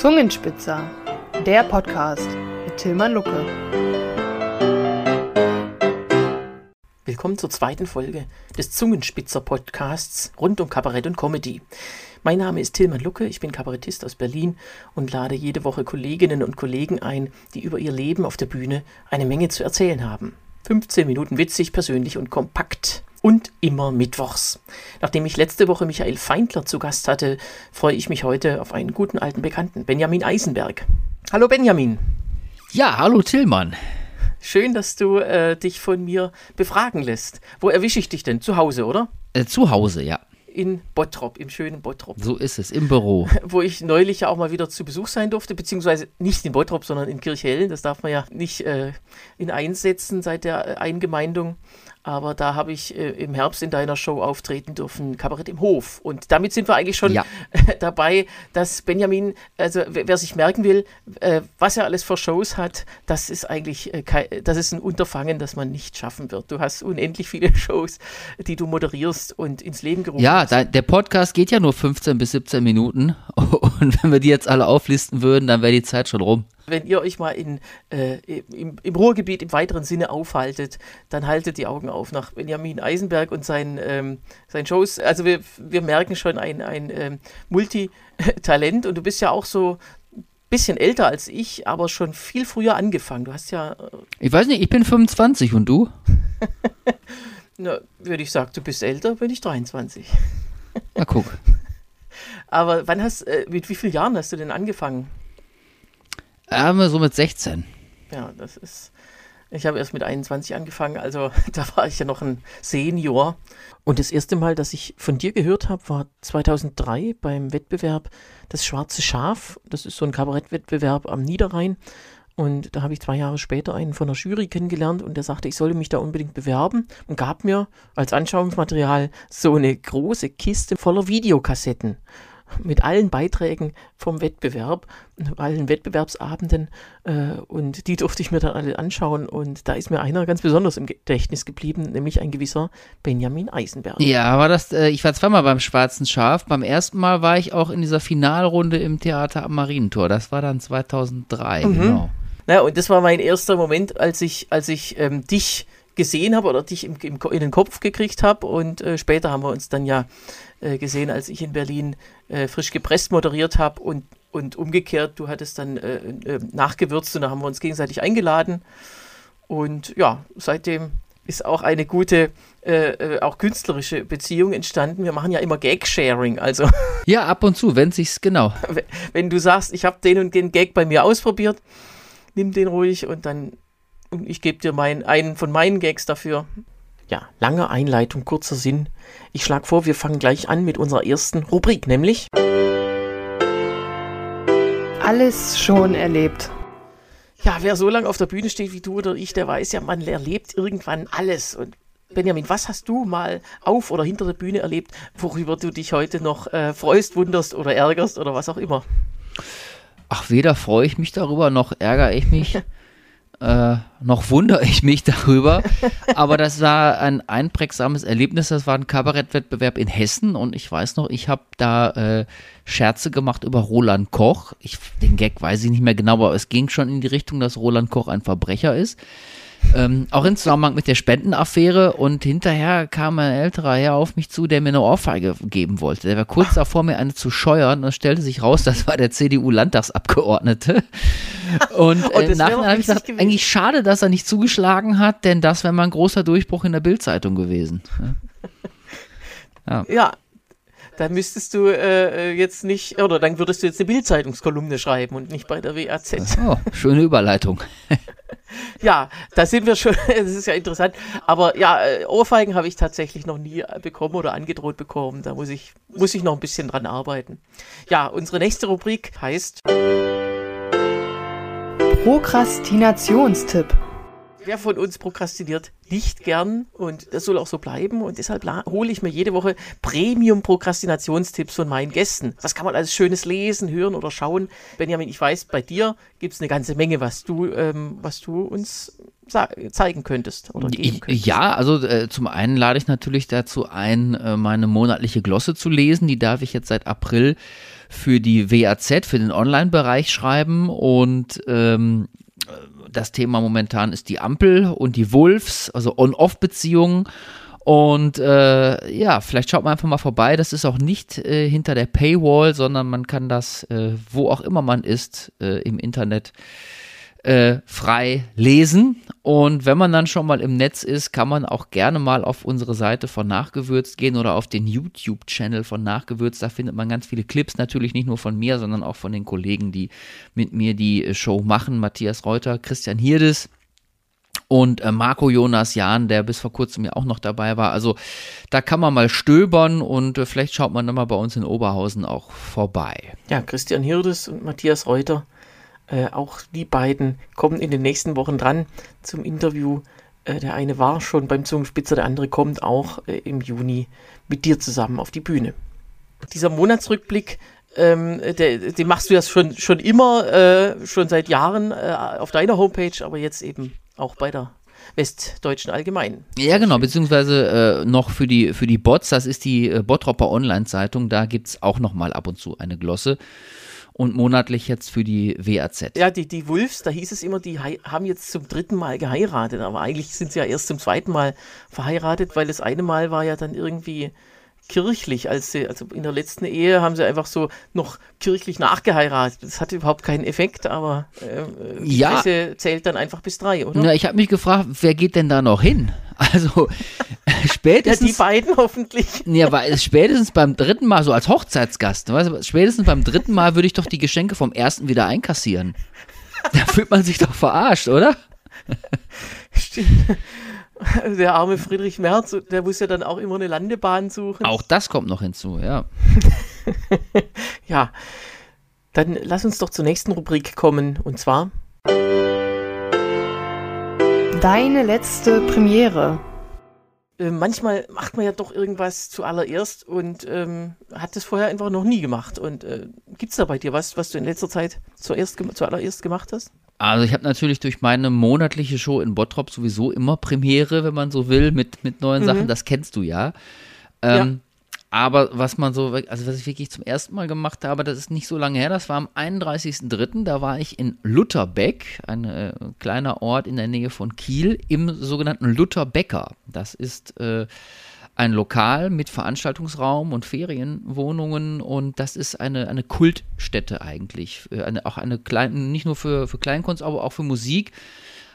Zungenspitzer, der Podcast mit Tilman Lucke. Willkommen zur zweiten Folge des Zungenspitzer Podcasts rund um Kabarett und Comedy. Mein Name ist Tilman Lucke, ich bin Kabarettist aus Berlin und lade jede Woche Kolleginnen und Kollegen ein, die über ihr Leben auf der Bühne eine Menge zu erzählen haben. 15 Minuten witzig, persönlich und kompakt und immer mittwochs. Nachdem ich letzte Woche Michael Feindler zu Gast hatte, freue ich mich heute auf einen guten alten Bekannten, Benjamin Eisenberg. Hallo Benjamin. Ja, hallo Tillmann. Schön, dass du äh, dich von mir befragen lässt. Wo erwische ich dich denn? Zu Hause, oder? Äh, zu Hause, ja. In Bottrop, im schönen Bottrop. So ist es, im Büro. Wo ich neulich ja auch mal wieder zu Besuch sein durfte, beziehungsweise nicht in Bottrop, sondern in Kirchhellen. Das darf man ja nicht äh, in einsetzen seit der äh, Eingemeindung. Aber da habe ich äh, im Herbst in deiner Show auftreten dürfen, Kabarett im Hof. Und damit sind wir eigentlich schon ja. dabei, dass Benjamin, also wer sich merken will, äh, was er alles für Shows hat, das ist eigentlich äh, kein, das ist ein Unterfangen, das man nicht schaffen wird. Du hast unendlich viele Shows, die du moderierst und ins Leben gerufen ja, hast. Ja, der Podcast geht ja nur 15 bis 17 Minuten. Und wenn wir die jetzt alle auflisten würden, dann wäre die Zeit schon rum. Wenn ihr euch mal in, äh, im, im, Ruhrgebiet im weiteren Sinne aufhaltet, dann haltet die Augen auf nach Benjamin Eisenberg und seinen, ähm, seinen Shows. Also wir, wir merken schon ein, ein ähm, Multitalent und du bist ja auch so ein bisschen älter als ich, aber schon viel früher angefangen. Du hast ja. Äh ich weiß nicht, ich bin 25 und du? Na, würde ich sagen, du bist älter, bin ich 23. Na guck. Aber wann hast, äh, mit wie vielen Jahren hast du denn angefangen? Ähm, so mit 16. Ja, das ist. Ich habe erst mit 21 angefangen, also da war ich ja noch ein Senior. Und das erste Mal, dass ich von dir gehört habe, war 2003 beim Wettbewerb Das Schwarze Schaf. Das ist so ein Kabarettwettbewerb am Niederrhein. Und da habe ich zwei Jahre später einen von der Jury kennengelernt und der sagte, ich solle mich da unbedingt bewerben und gab mir als Anschauungsmaterial so eine große Kiste voller Videokassetten mit allen Beiträgen vom Wettbewerb, allen Wettbewerbsabenden äh, und die durfte ich mir dann alle anschauen und da ist mir einer ganz besonders im Gedächtnis geblieben, nämlich ein gewisser Benjamin Eisenberg. Ja, war das, äh, ich war zweimal beim Schwarzen Schaf, beim ersten Mal war ich auch in dieser Finalrunde im Theater am Marientor, das war dann 2003, mhm. genau. Naja, und das war mein erster Moment, als ich, als ich ähm, dich gesehen habe oder dich im, im, in den Kopf gekriegt habe und äh, später haben wir uns dann ja äh, gesehen, als ich in Berlin äh, frisch gepresst moderiert habe und, und umgekehrt, du hattest dann äh, äh, nachgewürzt und da haben wir uns gegenseitig eingeladen. Und ja, seitdem ist auch eine gute, äh, auch künstlerische Beziehung entstanden. Wir machen ja immer Gag-Sharing, also. Ja, ab und zu, wenn sich's genau. Wenn du sagst, ich habe den und den Gag bei mir ausprobiert, nimm den ruhig und dann ich gebe dir mein, einen von meinen Gags dafür. Ja, lange Einleitung, kurzer Sinn. Ich schlage vor, wir fangen gleich an mit unserer ersten Rubrik, nämlich Alles schon erlebt. Ja, wer so lange auf der Bühne steht wie du oder ich, der weiß ja, man erlebt irgendwann alles. Und Benjamin, was hast du mal auf oder hinter der Bühne erlebt, worüber du dich heute noch äh, freust, wunderst oder ärgerst oder was auch immer? Ach, weder freue ich mich darüber, noch ärgere ich mich. Äh, noch wundere ich mich darüber. Aber das war ein einprägsames Erlebnis. Das war ein Kabarettwettbewerb in Hessen und ich weiß noch, ich habe da äh, Scherze gemacht über Roland Koch. Ich, den Gag weiß ich nicht mehr genau, aber es ging schon in die Richtung, dass Roland Koch ein Verbrecher ist. Ähm, auch im Zusammenhang mit der Spendenaffäre und hinterher kam ein älterer Herr auf mich zu, der mir eine Ohrfeige geben wollte. Der war kurz davor, mir eine zu scheuern und es stellte sich raus, das war der CDU-Landtagsabgeordnete. Und äh, nachher habe ich gesagt, gewesen. eigentlich schade, dass er nicht zugeschlagen hat, denn das wäre mal ein großer Durchbruch in der Bildzeitung gewesen. Ja. ja. dann müsstest du äh, jetzt nicht, oder dann würdest du jetzt eine Bildzeitungskolumne schreiben und nicht bei der WAZ. Oh, schöne Überleitung. ja, da sind wir schon, das ist ja interessant. Aber ja, äh, Ohrfeigen habe ich tatsächlich noch nie bekommen oder angedroht bekommen. Da muss ich, muss ich noch ein bisschen dran arbeiten. Ja, unsere nächste Rubrik heißt Prokrastinationstipp. Wer von uns prokrastiniert nicht gern und das soll auch so bleiben und deshalb hole ich mir jede Woche Premium-Prokrastinationstipps von meinen Gästen. Was kann man alles Schönes lesen, hören oder schauen? Benjamin, ich weiß, bei dir gibt es eine ganze Menge, was du, ähm, was du uns zeigen könntest oder geben könntest. Ja, also äh, zum einen lade ich natürlich dazu ein, äh, meine monatliche Glosse zu lesen. Die darf ich jetzt seit April für die WAZ, für den Online-Bereich schreiben und ähm, das Thema momentan ist die Ampel und die Wolves, also On-Off-Beziehungen. Und äh, ja, vielleicht schaut man einfach mal vorbei. Das ist auch nicht äh, hinter der Paywall, sondern man kann das, äh, wo auch immer man ist, äh, im Internet äh, frei lesen. Und wenn man dann schon mal im Netz ist, kann man auch gerne mal auf unsere Seite von Nachgewürzt gehen oder auf den YouTube-Channel von Nachgewürzt. Da findet man ganz viele Clips, natürlich nicht nur von mir, sondern auch von den Kollegen, die mit mir die Show machen. Matthias Reuter, Christian Hirdes und äh, Marco Jonas Jahn, der bis vor kurzem ja auch noch dabei war. Also da kann man mal stöbern und äh, vielleicht schaut man dann mal bei uns in Oberhausen auch vorbei. Ja, Christian Hirdes und Matthias Reuter äh, auch die beiden kommen in den nächsten Wochen dran zum Interview. Äh, der eine war schon beim Zungenspitzer, der andere kommt auch äh, im Juni mit dir zusammen auf die Bühne. Dieser Monatsrückblick, ähm, der, den machst du ja schon, schon immer, äh, schon seit Jahren äh, auf deiner Homepage, aber jetzt eben auch bei der Westdeutschen Allgemeinen. Ja, genau, beziehungsweise äh, noch für die, für die Bots, das ist die äh, Bottropper Online-Zeitung, da gibt es auch noch mal ab und zu eine Glosse und monatlich jetzt für die WAZ. Ja, die, die Wolves, da hieß es immer, die haben jetzt zum dritten Mal geheiratet, aber eigentlich sind sie ja erst zum zweiten Mal verheiratet, weil das eine Mal war ja dann irgendwie kirchlich, als sie, also in der letzten Ehe haben sie einfach so noch kirchlich nachgeheiratet. Das hatte überhaupt keinen Effekt, aber äh, die ja. Presse zählt dann einfach bis drei, oder? Ja, ich habe mich gefragt, wer geht denn da noch hin? Also spätestens. Ja, die beiden hoffentlich. Ja, weil spätestens beim dritten Mal, so als Hochzeitsgast, weißt du, spätestens beim dritten Mal würde ich doch die Geschenke vom ersten wieder einkassieren. Da fühlt man sich doch verarscht, oder? Stimmt. Der arme Friedrich Merz, der muss ja dann auch immer eine Landebahn suchen. Auch das kommt noch hinzu, ja. ja, dann lass uns doch zur nächsten Rubrik kommen und zwar Deine letzte Premiere. Äh, manchmal macht man ja doch irgendwas zuallererst und ähm, hat das vorher einfach noch nie gemacht. Und äh, gibt es da bei dir was, was du in letzter Zeit zuerst, zuallererst gemacht hast? Also ich habe natürlich durch meine monatliche Show in Bottrop sowieso immer Premiere, wenn man so will, mit, mit neuen mhm. Sachen. Das kennst du ja. Ähm, aber was man so, also was ich wirklich zum ersten Mal gemacht habe, das ist nicht so lange her, das war am 31.03., da war ich in Lutherbeck, ein äh, kleiner Ort in der Nähe von Kiel, im sogenannten Lutherbecker. Das ist äh, ein Lokal mit Veranstaltungsraum und Ferienwohnungen und das ist eine, eine Kultstätte eigentlich. Äh, eine, auch eine kleine, nicht nur für, für Kleinkunst, aber auch für Musik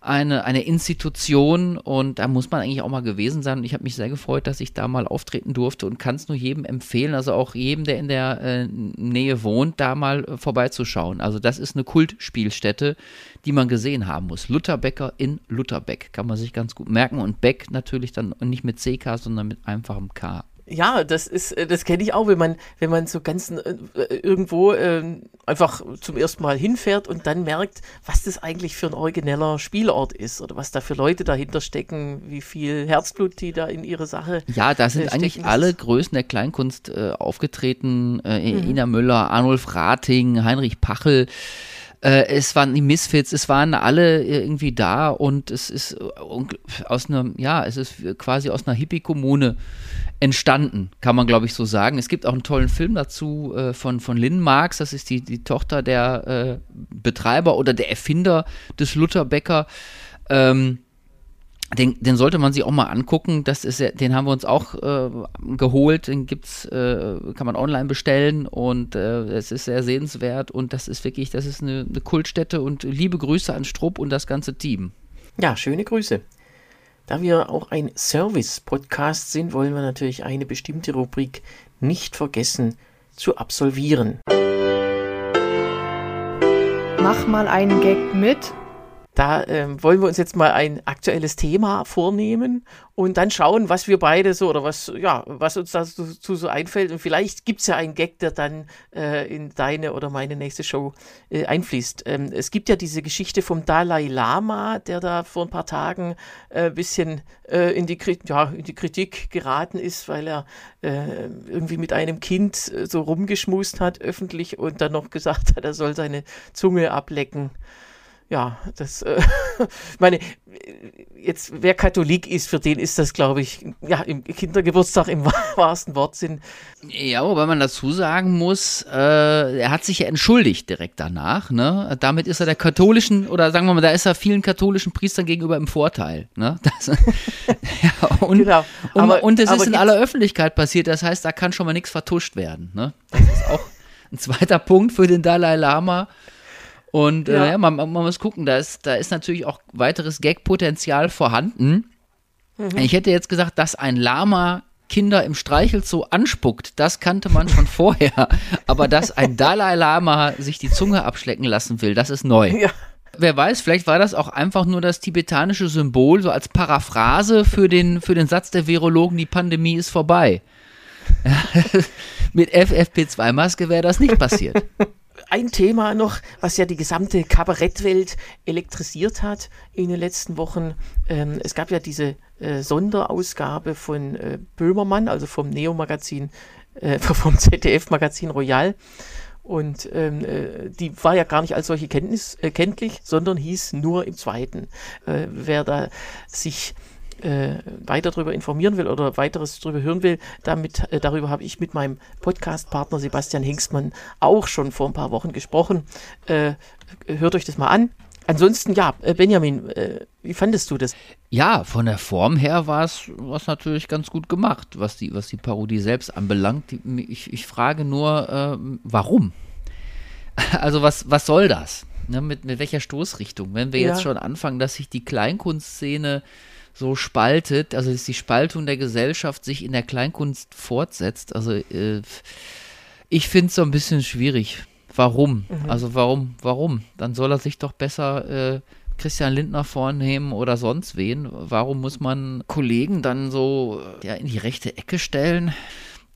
eine, eine Institution und da muss man eigentlich auch mal gewesen sein. Und ich habe mich sehr gefreut, dass ich da mal auftreten durfte und kann es nur jedem empfehlen, also auch jedem, der in der äh, Nähe wohnt, da mal äh, vorbeizuschauen. Also das ist eine Kultspielstätte, die man gesehen haben muss. Lutherbecker in Lutherbeck kann man sich ganz gut merken und Beck natürlich dann nicht mit CK, sondern mit einfachem K. Ja, das ist, äh, das kenne ich auch, wenn man, wenn man so ganz äh, irgendwo äh, einfach zum ersten Mal hinfährt und dann merkt, was das eigentlich für ein origineller Spielort ist oder was da für Leute dahinter stecken, wie viel Herzblut die da in ihre Sache. Ja, da sind äh, eigentlich alle Größen der Kleinkunst äh, aufgetreten. Äh, mhm. Ina Müller, Arnulf Rating, Heinrich Pachel. Es waren die Misfits, es waren alle irgendwie da und es ist aus einer, ja, es ist quasi aus einer Hippie-Kommune entstanden, kann man glaube ich so sagen. Es gibt auch einen tollen Film dazu äh, von, von Lynn Marx, das ist die, die Tochter der äh, Betreiber oder der Erfinder des Lutherbecker. Ähm, den, den, sollte man sich auch mal angucken. Das ist, den haben wir uns auch äh, geholt. Den gibt's, äh, kann man online bestellen und äh, es ist sehr sehenswert und das ist wirklich, das ist eine, eine Kultstätte und liebe Grüße an Strupp und das ganze Team. Ja, schöne Grüße. Da wir auch ein Service-Podcast sind, wollen wir natürlich eine bestimmte Rubrik nicht vergessen zu absolvieren. Mach mal einen Gag mit da ähm, wollen wir uns jetzt mal ein aktuelles Thema vornehmen und dann schauen, was wir beide so oder was, ja, was uns dazu so einfällt. Und vielleicht gibt es ja einen Gag, der dann äh, in deine oder meine nächste Show äh, einfließt. Ähm, es gibt ja diese Geschichte vom Dalai Lama, der da vor ein paar Tagen ein äh, bisschen äh, in, die, ja, in die Kritik geraten ist, weil er äh, irgendwie mit einem Kind äh, so rumgeschmust hat öffentlich und dann noch gesagt hat, er soll seine Zunge ablecken ja, das, äh, meine, jetzt, wer Katholik ist, für den ist das, glaube ich, ja, im Kindergeburtstag im wahrsten Wortsinn. Ja, wobei man dazu sagen muss, äh, er hat sich ja entschuldigt direkt danach, ne? Damit ist er der katholischen, oder sagen wir mal, da ist er vielen katholischen Priestern gegenüber im Vorteil, ne? Das, ja, und, genau. aber, und es ist in aller Öffentlichkeit passiert, das heißt, da kann schon mal nichts vertuscht werden, ne? Das ist auch ein zweiter Punkt für den Dalai Lama. Und äh, ja. Äh, man, man, muss gucken, da ist, da ist natürlich auch weiteres Gag-Potenzial vorhanden. Mhm. Ich hätte jetzt gesagt, dass ein Lama Kinder im Streichelzoo anspuckt, das kannte man schon vorher. Aber dass ein Dalai Lama sich die Zunge abschlecken lassen will, das ist neu. Ja. Wer weiß, vielleicht war das auch einfach nur das tibetanische Symbol, so als Paraphrase für den, für den Satz der Virologen, die Pandemie ist vorbei. Mit FFP2-Maske wäre das nicht passiert ein Thema noch, was ja die gesamte Kabarettwelt elektrisiert hat in den letzten Wochen. Ähm, es gab ja diese äh, Sonderausgabe von äh, Böhmermann, also vom Neo-Magazin, äh, vom ZDF-Magazin Royal. Und ähm, äh, die war ja gar nicht als solche Kenntnis, äh, kenntlich, sondern hieß nur im zweiten. Äh, wer da sich äh, weiter darüber informieren will oder weiteres darüber hören will, damit, äh, darüber habe ich mit meinem Podcast-Partner Sebastian Hingstmann auch schon vor ein paar Wochen gesprochen. Äh, hört euch das mal an. Ansonsten, ja, äh, Benjamin, äh, wie fandest du das? Ja, von der Form her war es natürlich ganz gut gemacht, was die, was die Parodie selbst anbelangt. Ich, ich frage nur, äh, warum? Also was, was soll das? Ne, mit, mit welcher Stoßrichtung? Wenn wir ja. jetzt schon anfangen, dass sich die Kleinkunstszene so spaltet, also dass die Spaltung der Gesellschaft sich in der Kleinkunst fortsetzt. Also äh, ich finde es so ein bisschen schwierig. Warum? Mhm. Also warum, warum? Dann soll er sich doch besser äh, Christian Lindner vornehmen oder sonst wen. Warum muss man Kollegen dann so ja, in die rechte Ecke stellen?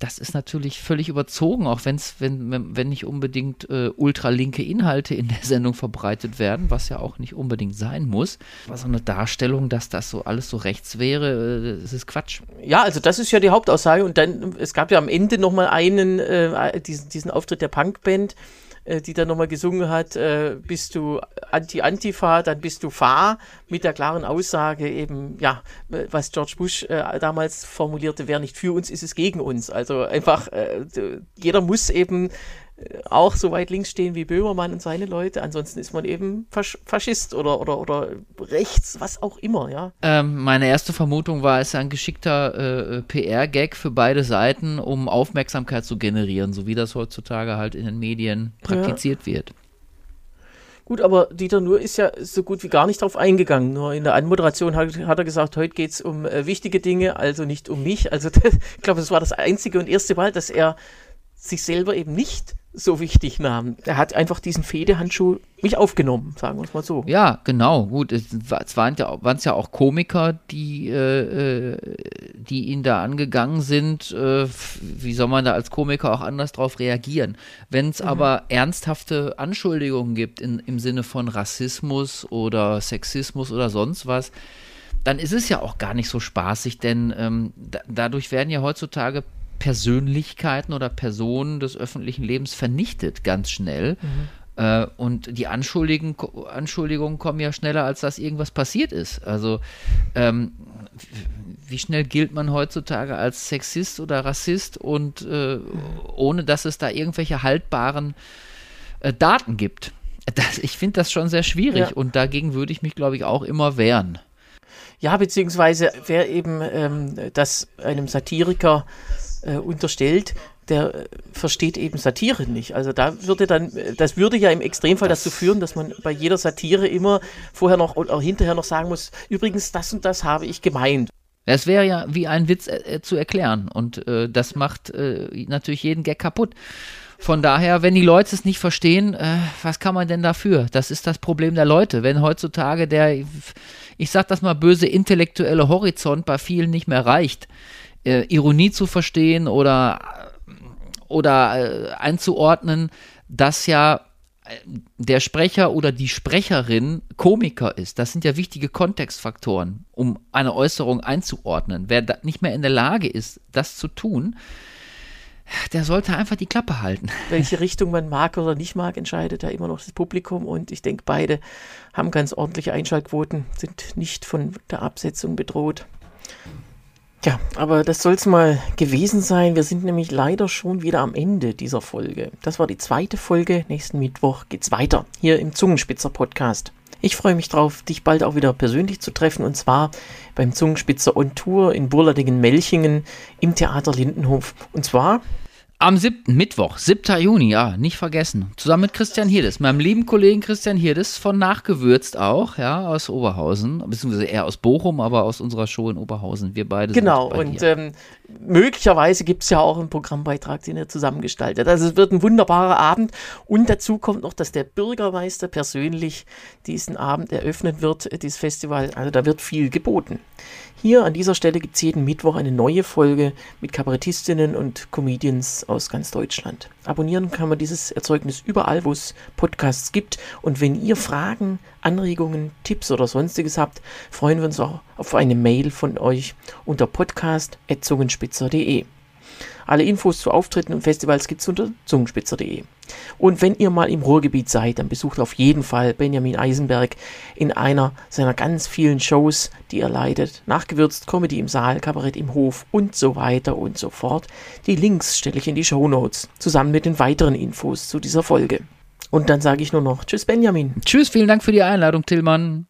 Das ist natürlich völlig überzogen, auch wenn's, wenn, wenn nicht unbedingt äh, ultralinke Inhalte in der Sendung verbreitet werden, was ja auch nicht unbedingt sein muss. Aber so eine Darstellung, dass das so alles so rechts wäre, äh, das ist Quatsch. Ja, also das ist ja die Hauptaussage. Und dann, es gab ja am Ende nochmal einen, äh, diesen, diesen Auftritt der Punkband die dann nochmal gesungen hat, äh, bist du Anti-Antifa, dann bist du Fa, mit der klaren Aussage eben, ja, was George Bush äh, damals formulierte, wer nicht für uns, ist es gegen uns. Also einfach, äh, jeder muss eben auch so weit links stehen wie Böhmermann und seine Leute. Ansonsten ist man eben Fasch Faschist oder, oder, oder rechts, was auch immer, ja. Ähm, meine erste Vermutung war, es ist ein geschickter äh, PR-Gag für beide Seiten, um Aufmerksamkeit zu generieren, so wie das heutzutage halt in den Medien praktiziert ja. wird. Gut, aber Dieter Nur ist ja so gut wie gar nicht drauf eingegangen. Nur in der Anmoderation hat, hat er gesagt, heute geht es um äh, wichtige Dinge, also nicht um mich. Also das, ich glaube, das war das einzige und erste Mal, dass er sich selber eben nicht so wichtig nahm. Er hat einfach diesen Fehdehandschuh mich aufgenommen, sagen wir es mal so. Ja, genau, gut. Es, waren ja, ja auch Komiker, die, äh, äh, die ihn da angegangen sind. Äh, wie soll man da als Komiker auch anders drauf reagieren? Wenn es mhm. aber ernsthafte Anschuldigungen gibt in, im Sinne von Rassismus oder Sexismus oder sonst was, dann ist es ja auch gar nicht so spaßig, denn ähm, da, dadurch werden ja heutzutage Persönlichkeiten oder Personen des öffentlichen Lebens vernichtet, ganz schnell. Mhm. Äh, und die Anschuldigungen, Anschuldigungen kommen ja schneller, als dass irgendwas passiert ist. Also, ähm, wie schnell gilt man heutzutage als Sexist oder Rassist und äh, ohne dass es da irgendwelche haltbaren äh, Daten gibt? Das, ich finde das schon sehr schwierig ja. und dagegen würde ich mich, glaube ich, auch immer wehren. Ja, beziehungsweise wer eben ähm, das einem Satiriker äh, unterstellt, der äh, versteht eben Satire nicht. Also da würde dann, das würde ja im Extremfall das dazu führen, dass man bei jeder Satire immer vorher noch oder hinterher noch sagen muss, übrigens, das und das habe ich gemeint. Es wäre ja wie ein Witz äh, zu erklären und äh, das macht äh, natürlich jeden Gag kaputt. Von daher, wenn die Leute es nicht verstehen, äh, was kann man denn dafür? Das ist das Problem der Leute. Wenn heutzutage der, ich sag das mal böse, intellektuelle Horizont bei vielen nicht mehr reicht, äh, Ironie zu verstehen oder, oder äh, einzuordnen, dass ja äh, der Sprecher oder die Sprecherin Komiker ist. Das sind ja wichtige Kontextfaktoren, um eine Äußerung einzuordnen. Wer nicht mehr in der Lage ist, das zu tun, der sollte einfach die Klappe halten. Welche Richtung man mag oder nicht mag, entscheidet ja immer noch das Publikum. Und ich denke, beide haben ganz ordentliche Einschaltquoten, sind nicht von der Absetzung bedroht. Ja, aber das soll es mal gewesen sein. Wir sind nämlich leider schon wieder am Ende dieser Folge. Das war die zweite Folge. Nächsten Mittwoch geht's weiter hier im Zungenspitzer Podcast. Ich freue mich drauf, dich bald auch wieder persönlich zu treffen und zwar beim Zungenspitzer on Tour in Burladingen-Melchingen im Theater Lindenhof. Und zwar am 7. Mittwoch, 7. Juni, ja, nicht vergessen. Zusammen mit Christian Hirdes, meinem lieben Kollegen Christian Hirdes von Nachgewürzt auch, ja, aus Oberhausen, beziehungsweise eher aus Bochum, aber aus unserer Show in Oberhausen. Wir beide genau, sind Genau, und ähm, möglicherweise gibt es ja auch einen Programmbeitrag, den er zusammengestaltet. Also es wird ein wunderbarer Abend und dazu kommt noch, dass der Bürgermeister persönlich diesen Abend eröffnen wird, dieses Festival. Also da wird viel geboten. Hier an dieser Stelle gibt es jeden Mittwoch eine neue Folge mit Kabarettistinnen und Comedians aus ganz Deutschland. Abonnieren kann man dieses Erzeugnis überall, wo es Podcasts gibt. Und wenn ihr Fragen, Anregungen, Tipps oder sonstiges habt, freuen wir uns auch auf eine Mail von euch unter podcast.zungenspitzer.de. Alle Infos zu Auftritten und Festivals gibt es unter zungenspitzer.de. Und wenn ihr mal im Ruhrgebiet seid, dann besucht auf jeden Fall Benjamin Eisenberg in einer seiner ganz vielen Shows, die er leitet. Nachgewürzt, Comedy im Saal, Kabarett im Hof und so weiter und so fort. Die Links stelle ich in die Show Notes, zusammen mit den weiteren Infos zu dieser Folge. Und dann sage ich nur noch Tschüss, Benjamin. Tschüss, vielen Dank für die Einladung, Tillmann.